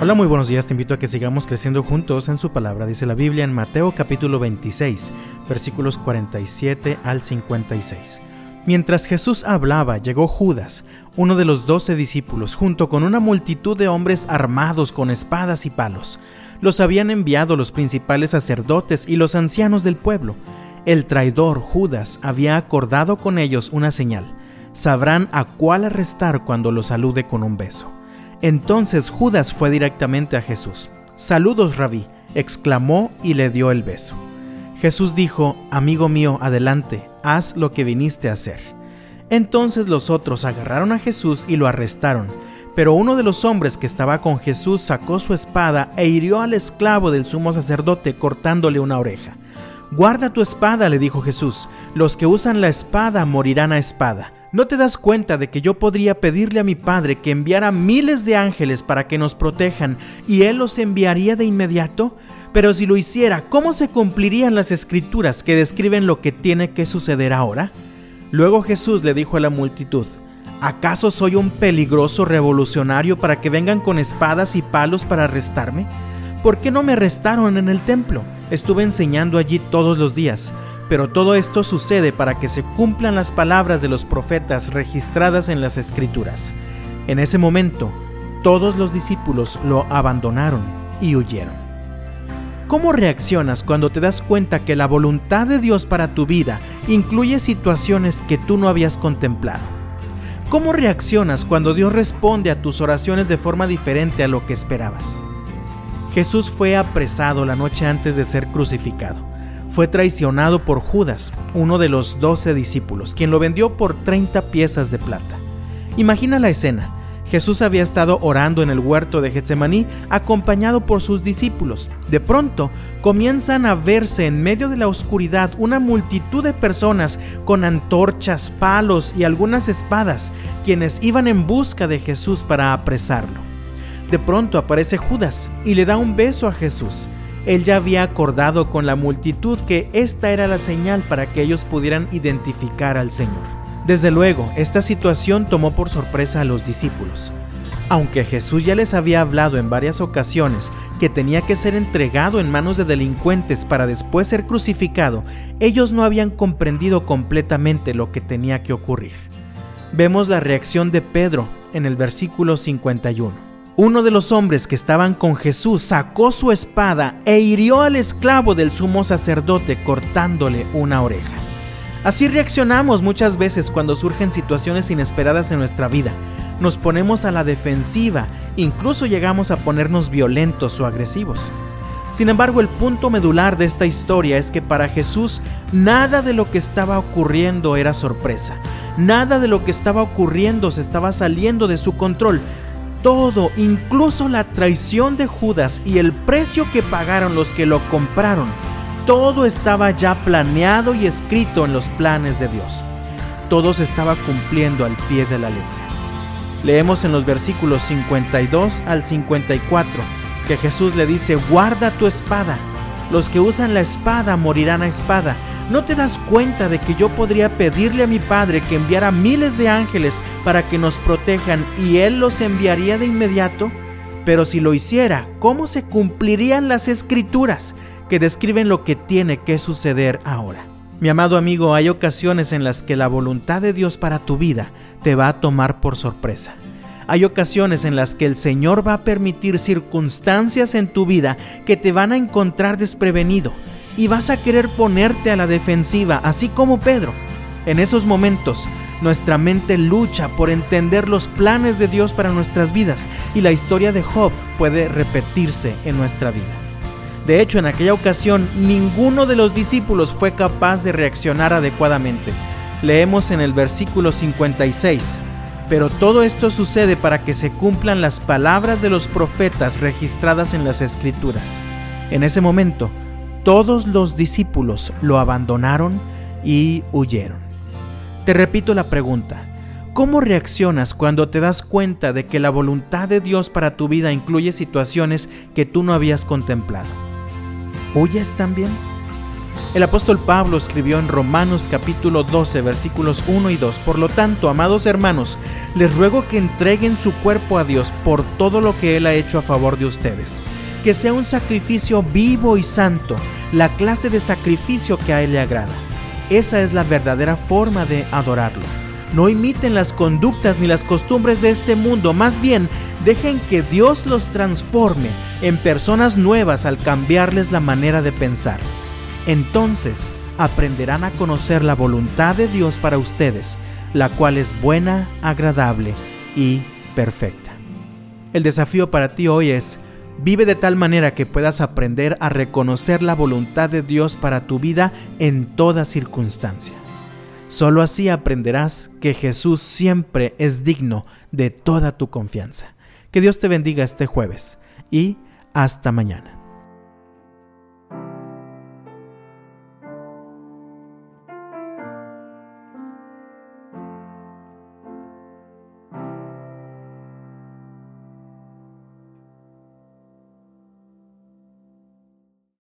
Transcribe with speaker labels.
Speaker 1: Hola, muy buenos días. Te invito a que sigamos creciendo juntos en su palabra. Dice la Biblia en Mateo capítulo 26, versículos 47 al 56. Mientras Jesús hablaba, llegó Judas, uno de los doce discípulos, junto con una multitud de hombres armados con espadas y palos. Los habían enviado los principales sacerdotes y los ancianos del pueblo. El traidor Judas había acordado con ellos una señal. Sabrán a cuál arrestar cuando lo salude con un beso. Entonces Judas fue directamente a Jesús. Saludos, rabí, exclamó y le dio el beso. Jesús dijo, Amigo mío, adelante, haz lo que viniste a hacer. Entonces los otros agarraron a Jesús y lo arrestaron, pero uno de los hombres que estaba con Jesús sacó su espada e hirió al esclavo del sumo sacerdote cortándole una oreja. Guarda tu espada, le dijo Jesús, los que usan la espada morirán a espada. ¿No te das cuenta de que yo podría pedirle a mi Padre que enviara miles de ángeles para que nos protejan y Él los enviaría de inmediato? Pero si lo hiciera, ¿cómo se cumplirían las escrituras que describen lo que tiene que suceder ahora? Luego Jesús le dijo a la multitud, ¿acaso soy un peligroso revolucionario para que vengan con espadas y palos para arrestarme? ¿Por qué no me arrestaron en el templo? Estuve enseñando allí todos los días. Pero todo esto sucede para que se cumplan las palabras de los profetas registradas en las escrituras. En ese momento, todos los discípulos lo abandonaron y huyeron. ¿Cómo reaccionas cuando te das cuenta que la voluntad de Dios para tu vida incluye situaciones que tú no habías contemplado? ¿Cómo reaccionas cuando Dios responde a tus oraciones de forma diferente a lo que esperabas? Jesús fue apresado la noche antes de ser crucificado fue traicionado por Judas, uno de los doce discípulos, quien lo vendió por 30 piezas de plata. Imagina la escena. Jesús había estado orando en el huerto de Getsemaní acompañado por sus discípulos. De pronto comienzan a verse en medio de la oscuridad una multitud de personas con antorchas, palos y algunas espadas, quienes iban en busca de Jesús para apresarlo. De pronto aparece Judas y le da un beso a Jesús. Él ya había acordado con la multitud que esta era la señal para que ellos pudieran identificar al Señor. Desde luego, esta situación tomó por sorpresa a los discípulos. Aunque Jesús ya les había hablado en varias ocasiones que tenía que ser entregado en manos de delincuentes para después ser crucificado, ellos no habían comprendido completamente lo que tenía que ocurrir. Vemos la reacción de Pedro en el versículo 51 uno de los hombres que estaban con Jesús sacó su espada e hirió al esclavo del sumo sacerdote cortándole una oreja. Así reaccionamos muchas veces cuando surgen situaciones inesperadas en nuestra vida. Nos ponemos a la defensiva, incluso llegamos a ponernos violentos o agresivos. Sin embargo, el punto medular de esta historia es que para Jesús nada de lo que estaba ocurriendo era sorpresa. Nada de lo que estaba ocurriendo se estaba saliendo de su control todo, incluso la traición de Judas y el precio que pagaron los que lo compraron, todo estaba ya planeado y escrito en los planes de Dios. Todo se estaba cumpliendo al pie de la letra. Leemos en los versículos 52 al 54 que Jesús le dice, guarda tu espada. Los que usan la espada morirán a espada ¿No te das cuenta de que yo podría pedirle a mi Padre que enviara miles de ángeles para que nos protejan y Él los enviaría de inmediato? Pero si lo hiciera, ¿cómo se cumplirían las escrituras que describen lo que tiene que suceder ahora? Mi amado amigo, hay ocasiones en las que la voluntad de Dios para tu vida te va a tomar por sorpresa. Hay ocasiones en las que el Señor va a permitir circunstancias en tu vida que te van a encontrar desprevenido y vas a querer ponerte a la defensiva, así como Pedro. En esos momentos, nuestra mente lucha por entender los planes de Dios para nuestras vidas y la historia de Job puede repetirse en nuestra vida. De hecho, en aquella ocasión, ninguno de los discípulos fue capaz de reaccionar adecuadamente. Leemos en el versículo 56, pero todo esto sucede para que se cumplan las palabras de los profetas registradas en las escrituras. En ese momento, todos los discípulos lo abandonaron y huyeron. Te repito la pregunta, ¿cómo reaccionas cuando te das cuenta de que la voluntad de Dios para tu vida incluye situaciones que tú no habías contemplado? ¿Huyes también? El apóstol Pablo escribió en Romanos capítulo 12 versículos 1 y 2, Por lo tanto, amados hermanos, les ruego que entreguen su cuerpo a Dios por todo lo que Él ha hecho a favor de ustedes, que sea un sacrificio vivo y santo, la clase de sacrificio que a Él le agrada. Esa es la verdadera forma de adorarlo. No imiten las conductas ni las costumbres de este mundo, más bien dejen que Dios los transforme en personas nuevas al cambiarles la manera de pensar. Entonces aprenderán a conocer la voluntad de Dios para ustedes, la cual es buena, agradable y perfecta. El desafío para ti hoy es, vive de tal manera que puedas aprender a reconocer la voluntad de Dios para tu vida en toda circunstancia. Solo así aprenderás que Jesús siempre es digno de toda tu confianza. Que Dios te bendiga este jueves y hasta mañana.